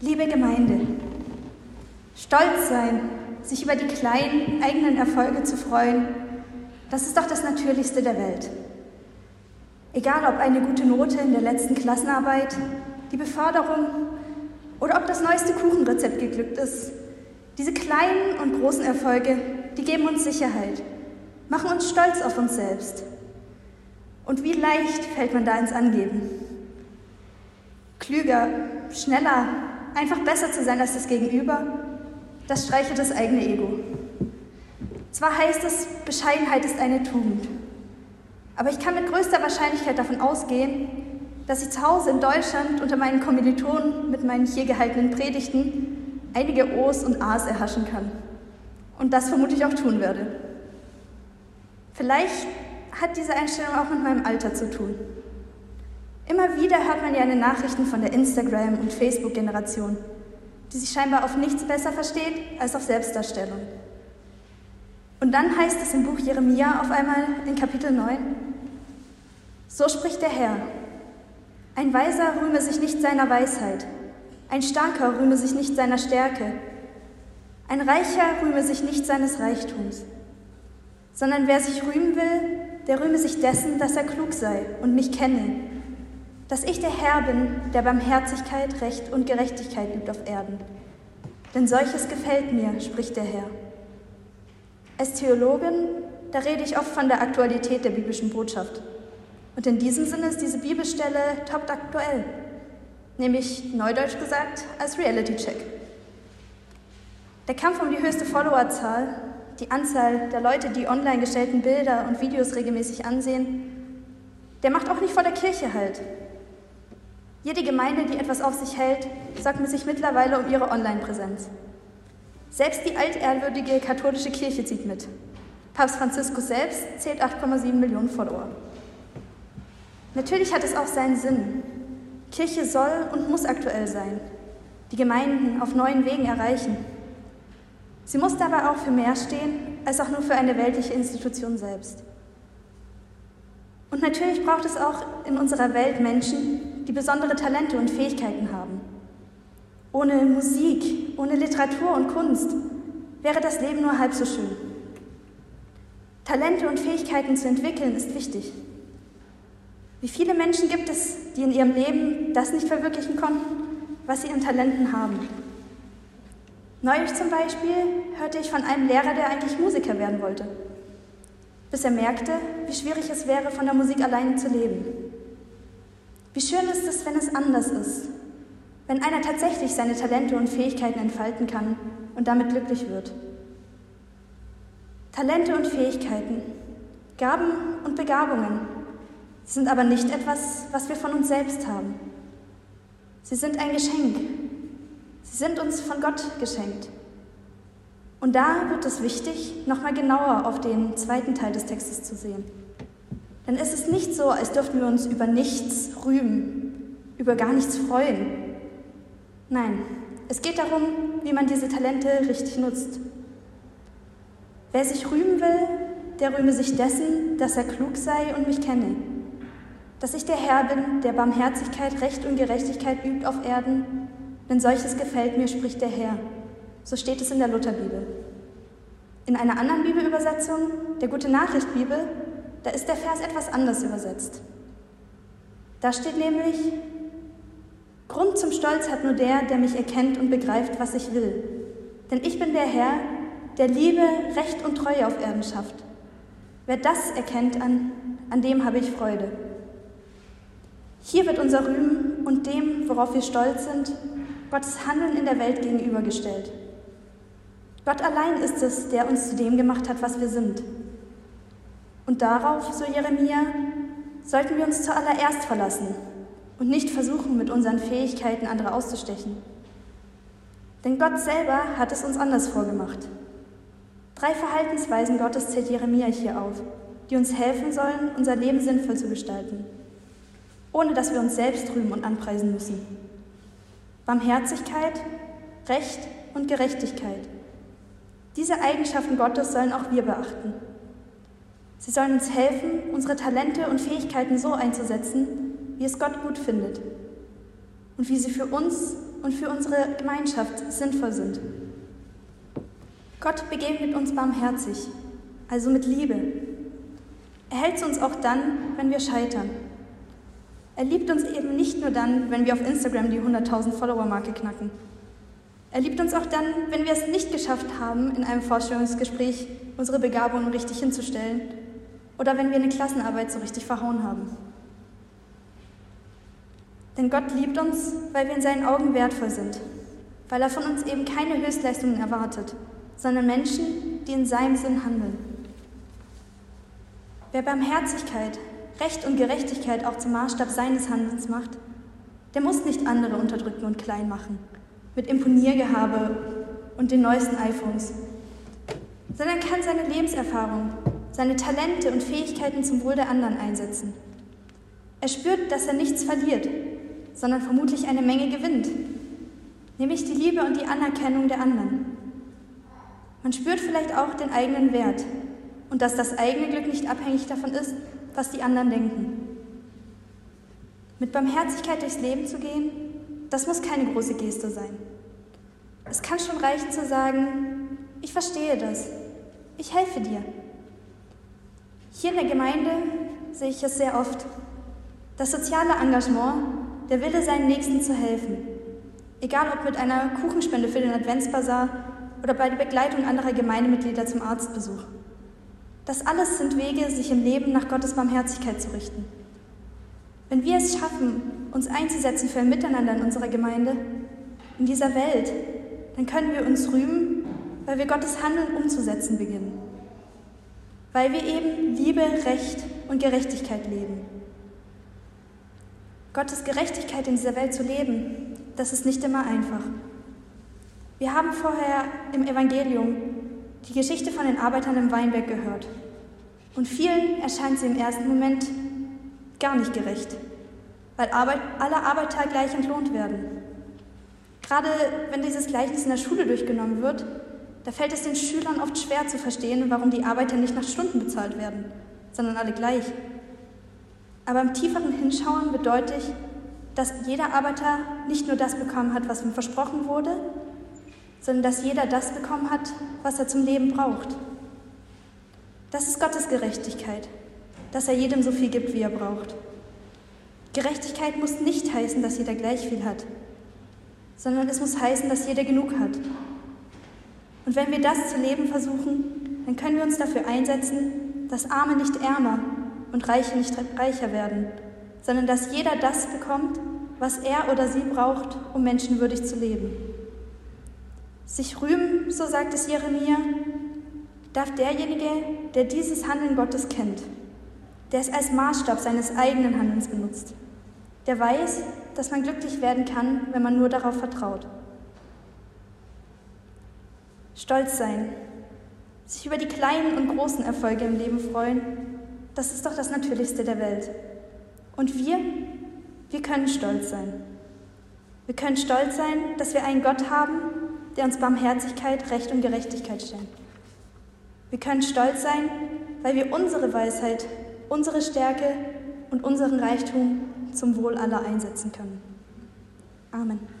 Liebe Gemeinde, stolz sein, sich über die kleinen eigenen Erfolge zu freuen, das ist doch das Natürlichste der Welt. Egal ob eine gute Note in der letzten Klassenarbeit, die Beförderung oder ob das neueste Kuchenrezept geglückt ist, diese kleinen und großen Erfolge, die geben uns Sicherheit, machen uns stolz auf uns selbst. Und wie leicht fällt man da ins Angeben? Klüger, schneller, einfach besser zu sein als das Gegenüber, das streichelt das eigene Ego. Zwar heißt es, Bescheidenheit ist eine Tugend, aber ich kann mit größter Wahrscheinlichkeit davon ausgehen, dass ich zu Hause in Deutschland unter meinen Kommilitonen mit meinen hier gehaltenen Predigten einige O's und A's erhaschen kann. Und das vermutlich auch tun werde. Vielleicht hat diese Einstellung auch mit meinem Alter zu tun. Immer wieder hört man ja in den Nachrichten von der Instagram- und Facebook-Generation, die sich scheinbar auf nichts besser versteht als auf Selbstdarstellung. Und dann heißt es im Buch Jeremia auf einmal in Kapitel 9, so spricht der Herr, ein Weiser rühme sich nicht seiner Weisheit, ein Starker rühme sich nicht seiner Stärke, ein Reicher rühme sich nicht seines Reichtums, sondern wer sich rühmen will, der rühme sich dessen, dass er klug sei und mich kenne, dass ich der Herr bin, der Barmherzigkeit, Recht und Gerechtigkeit übt auf Erden. Denn solches gefällt mir, spricht der Herr. Als Theologin, da rede ich oft von der Aktualität der biblischen Botschaft. Und in diesem Sinne ist diese Bibelstelle top aktuell, nämlich neudeutsch gesagt als Reality-Check. Der Kampf um die höchste Followerzahl, die Anzahl der Leute, die online gestellten Bilder und Videos regelmäßig ansehen, der macht auch nicht vor der Kirche halt. Jede Gemeinde, die etwas auf sich hält, sorgt mit sich mittlerweile um ihre Online-Präsenz. Selbst die altehrwürdige katholische Kirche zieht mit. Papst Franziskus selbst zählt 8,7 Millionen Follower. Natürlich hat es auch seinen Sinn. Kirche soll und muss aktuell sein, die Gemeinden auf neuen Wegen erreichen. Sie muss dabei auch für mehr stehen, als auch nur für eine weltliche Institution selbst. Und natürlich braucht es auch in unserer Welt Menschen, die besondere Talente und Fähigkeiten haben. Ohne Musik, ohne Literatur und Kunst wäre das Leben nur halb so schön. Talente und Fähigkeiten zu entwickeln ist wichtig. Wie viele Menschen gibt es, die in ihrem Leben das nicht verwirklichen konnten, was sie in Talenten haben? Neulich zum Beispiel hörte ich von einem Lehrer, der eigentlich Musiker werden wollte, bis er merkte, wie schwierig es wäre, von der Musik alleine zu leben. Wie schön ist es, wenn es anders ist, wenn einer tatsächlich seine Talente und Fähigkeiten entfalten kann und damit glücklich wird. Talente und Fähigkeiten, Gaben und Begabungen sind aber nicht etwas, was wir von uns selbst haben. Sie sind ein Geschenk. Sie sind uns von Gott geschenkt. Und da wird es wichtig, nochmal genauer auf den zweiten Teil des Textes zu sehen. Denn es ist nicht so, als dürften wir uns über nichts rühmen, über gar nichts freuen, Nein, es geht darum, wie man diese Talente richtig nutzt. Wer sich rühmen will, der rühme sich dessen, dass er klug sei und mich kenne. Dass ich der Herr bin, der Barmherzigkeit, Recht und Gerechtigkeit übt auf Erden, denn solches gefällt mir, spricht der Herr. So steht es in der Lutherbibel. In einer anderen Bibelübersetzung, der Gute Nachricht Bibel, da ist der Vers etwas anders übersetzt. Da steht nämlich, Grund zum Stolz hat nur der, der mich erkennt und begreift, was ich will. Denn ich bin der Herr, der Liebe, Recht und Treue auf Erden schafft. Wer das erkennt, an, an dem habe ich Freude. Hier wird unser Rühmen und dem, worauf wir stolz sind, Gottes Handeln in der Welt gegenübergestellt. Gott allein ist es, der uns zu dem gemacht hat, was wir sind. Und darauf, so Jeremia, sollten wir uns zuallererst verlassen und nicht versuchen, mit unseren Fähigkeiten andere auszustechen. Denn Gott selber hat es uns anders vorgemacht. Drei Verhaltensweisen Gottes zählt Jeremia hier auf, die uns helfen sollen, unser Leben sinnvoll zu gestalten, ohne dass wir uns selbst rühmen und anpreisen müssen. Barmherzigkeit, Recht und Gerechtigkeit. Diese Eigenschaften Gottes sollen auch wir beachten. Sie sollen uns helfen, unsere Talente und Fähigkeiten so einzusetzen, wie es Gott gut findet. und wie sie für uns und für unsere Gemeinschaft sinnvoll sind. Gott begegnet uns barmherzig, also mit Liebe. Er hält uns auch dann, wenn wir scheitern. Er liebt uns eben nicht nur dann, wenn wir auf Instagram die 100.000 Follower-Marke knacken. Er liebt uns auch dann, wenn wir es nicht geschafft haben, in einem Vorstellungsgespräch unsere Begabungen richtig hinzustellen oder wenn wir eine Klassenarbeit so richtig verhauen haben. Denn Gott liebt uns, weil wir in seinen Augen wertvoll sind, weil er von uns eben keine Höchstleistungen erwartet, sondern Menschen, die in seinem Sinn handeln. Wer Barmherzigkeit, Recht und Gerechtigkeit auch zum Maßstab seines Handelns macht, der muss nicht andere unterdrücken und klein machen, mit Imponiergehabe und den neuesten iPhones, sondern kann seine Lebenserfahrung, seine Talente und Fähigkeiten zum Wohl der anderen einsetzen. Er spürt, dass er nichts verliert, sondern vermutlich eine Menge gewinnt, nämlich die Liebe und die Anerkennung der anderen. Man spürt vielleicht auch den eigenen Wert und dass das eigene Glück nicht abhängig davon ist, was die anderen denken. Mit Barmherzigkeit durchs Leben zu gehen, das muss keine große Geste sein. Es kann schon reichen zu sagen, ich verstehe das, ich helfe dir. Hier in der Gemeinde sehe ich es sehr oft. Das soziale Engagement, der Wille, seinen Nächsten zu helfen. Egal ob mit einer Kuchenspende für den Adventsbasar oder bei der Begleitung anderer Gemeindemitglieder zum Arztbesuch. Das alles sind Wege, sich im Leben nach Gottes Barmherzigkeit zu richten. Wenn wir es schaffen, uns einzusetzen für ein Miteinander in unserer Gemeinde, in dieser Welt, dann können wir uns rühmen, weil wir Gottes Handeln umzusetzen beginnen. Weil wir eben Liebe, Recht und Gerechtigkeit leben. Gottes Gerechtigkeit in dieser Welt zu leben, das ist nicht immer einfach. Wir haben vorher im Evangelium die Geschichte von den Arbeitern im Weinberg gehört. Und vielen erscheint sie im ersten Moment gar nicht gerecht, weil Arbeit, alle Arbeiter gleich entlohnt werden. Gerade wenn dieses Gleichnis in der Schule durchgenommen wird, da fällt es den Schülern oft schwer zu verstehen, warum die Arbeiter nicht nach Stunden bezahlt werden, sondern alle gleich. Aber im tieferen Hinschauen deutlich, dass jeder Arbeiter nicht nur das bekommen hat, was ihm versprochen wurde, sondern dass jeder das bekommen hat, was er zum Leben braucht. Das ist Gottes Gerechtigkeit, dass er jedem so viel gibt, wie er braucht. Gerechtigkeit muss nicht heißen, dass jeder gleich viel hat, sondern es muss heißen, dass jeder genug hat. Und wenn wir das zu leben versuchen, dann können wir uns dafür einsetzen, dass Arme nicht ärmer und Reiche nicht reicher werden, sondern dass jeder das bekommt, was er oder sie braucht, um menschenwürdig zu leben. Sich rühmen, so sagt es Jeremia, darf derjenige, der dieses Handeln Gottes kennt, der es als Maßstab seines eigenen Handelns benutzt, der weiß, dass man glücklich werden kann, wenn man nur darauf vertraut. Stolz sein, sich über die kleinen und großen Erfolge im Leben freuen, das ist doch das Natürlichste der Welt. Und wir, wir können stolz sein. Wir können stolz sein, dass wir einen Gott haben, der uns Barmherzigkeit, Recht und Gerechtigkeit schenkt. Wir können stolz sein, weil wir unsere Weisheit, unsere Stärke und unseren Reichtum zum Wohl aller einsetzen können. Amen.